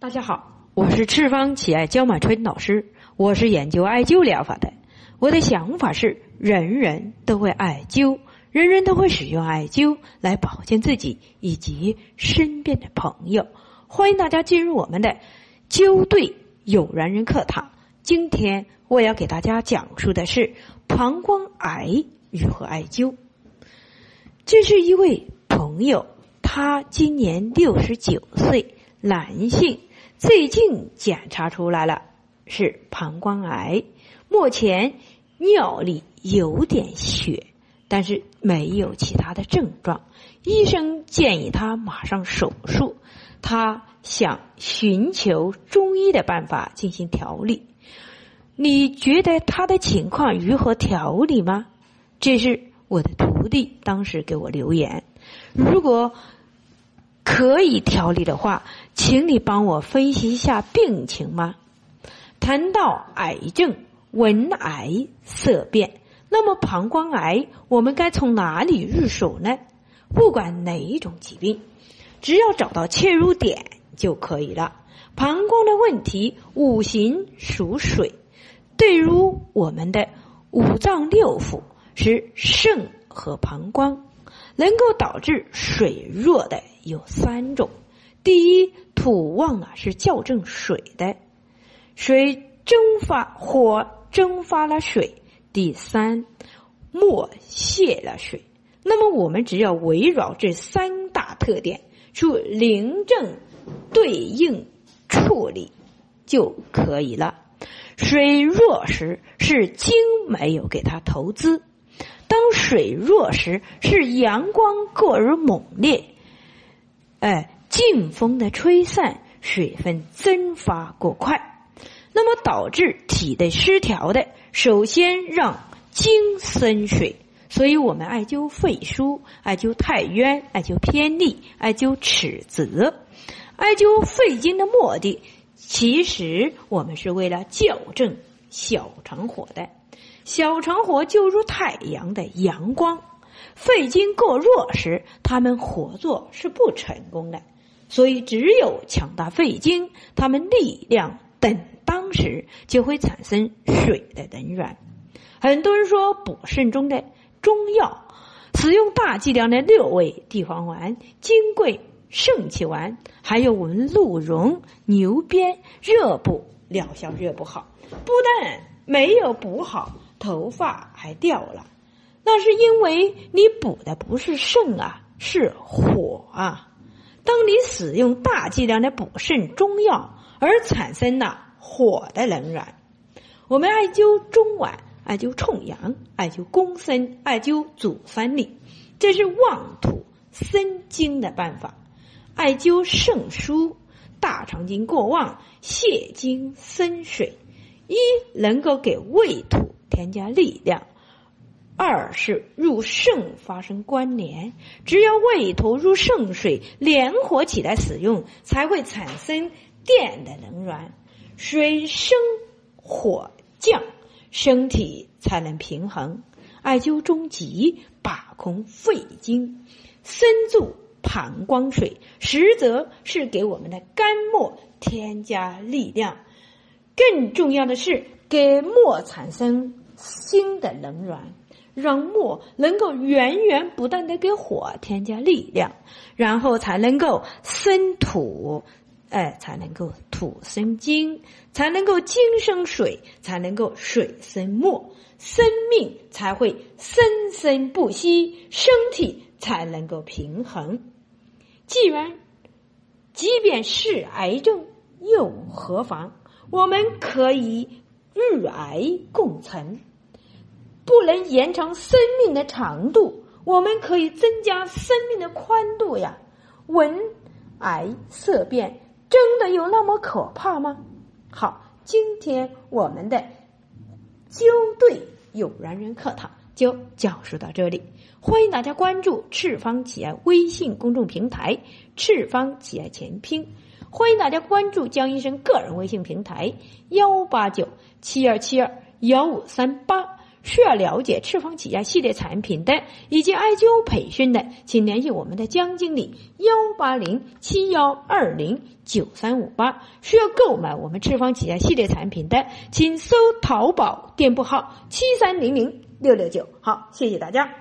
大家好，我是赤方奇艾焦满春老师，我是研究艾灸疗法的。我的想法是，人人都会艾灸，人人都会使用艾灸来保健自己以及身边的朋友。欢迎大家进入我们的灸对有缘人课堂。今天我要给大家讲述的是膀胱癌如何艾灸。这是一位朋友，他今年六十九岁，男性。最近检查出来了是膀胱癌，目前尿里有点血，但是没有其他的症状。医生建议他马上手术，他想寻求中医的办法进行调理。你觉得他的情况如何调理吗？这是我的徒弟当时给我留言。如果。可以调理的话，请你帮我分析一下病情吗？谈到癌症，闻癌色变，那么膀胱癌我们该从哪里入手呢？不管哪一种疾病，只要找到切入点就可以了。膀胱的问题，五行属水，对于我们的五脏六腑是肾和膀胱。能够导致水弱的有三种：第一，土旺啊是校正水的，水蒸发火蒸发了水；第三，木泄了水。那么我们只要围绕这三大特点，去临症对应处理就可以了。水弱时是金没有给他投资。水弱时，是阳光过于猛烈，哎，劲风的吹散，水分蒸发过快，那么导致体内失调的。首先让精生水，所以我们艾灸肺腧、艾灸太渊、艾灸偏历、艾灸尺泽，艾灸肺经的目的，其实我们是为了校正小肠火的。小肠火就如太阳的阳光，肺经过弱时，他们活作是不成功的。所以，只有强大肺经，他们力量等当时，就会产生水的能源。很多人说补肾中的中药，使用大剂量的六味地黄丸、金匮肾气丸，还有我们鹿茸、牛鞭，热补疗效热不好，不但没有补好。头发还掉了，那是因为你补的不是肾啊，是火啊。当你使用大剂量的补肾中药，而产生了火的能源。我们艾灸中脘，艾灸冲阳，艾灸公孙，艾灸足三里，这是旺土生金的办法。艾灸肾腧，大肠经过旺，泻精生水，一能够给胃土。添加力量，二是入肾发生关联，只有胃土入肾水联合起来使用，才会产生电的能源，水升火降，身体才能平衡。艾灸中极把控肺经，深注膀胱水，实则是给我们的肝末添加力量。更重要的是，给末产生。新的能源，让木能够源源不断的给火添加力量，然后才能够生土，哎，才能够土生金，才能够金生水，才能够水生木，生命才会生生不息，身体才能够平衡。既然，即便是癌症又何妨？我们可以与癌共存。不能延长生命的长度，我们可以增加生命的宽度呀。闻癌色变，真的有那么可怕吗？好，今天我们的灸对有缘人课堂就讲述到这里，欢迎大家关注赤方企业微信公众平台“赤方企业前拼”，欢迎大家关注江医生个人微信平台幺八九七二七二幺五三八。需要了解赤峰起亚系列产品的以及艾灸培训的，请联系我们的江经理幺八零七幺二零九三五八。需要购买我们赤峰起亚系列产品的，请搜淘宝店铺号七三零零六六九。好，谢谢大家。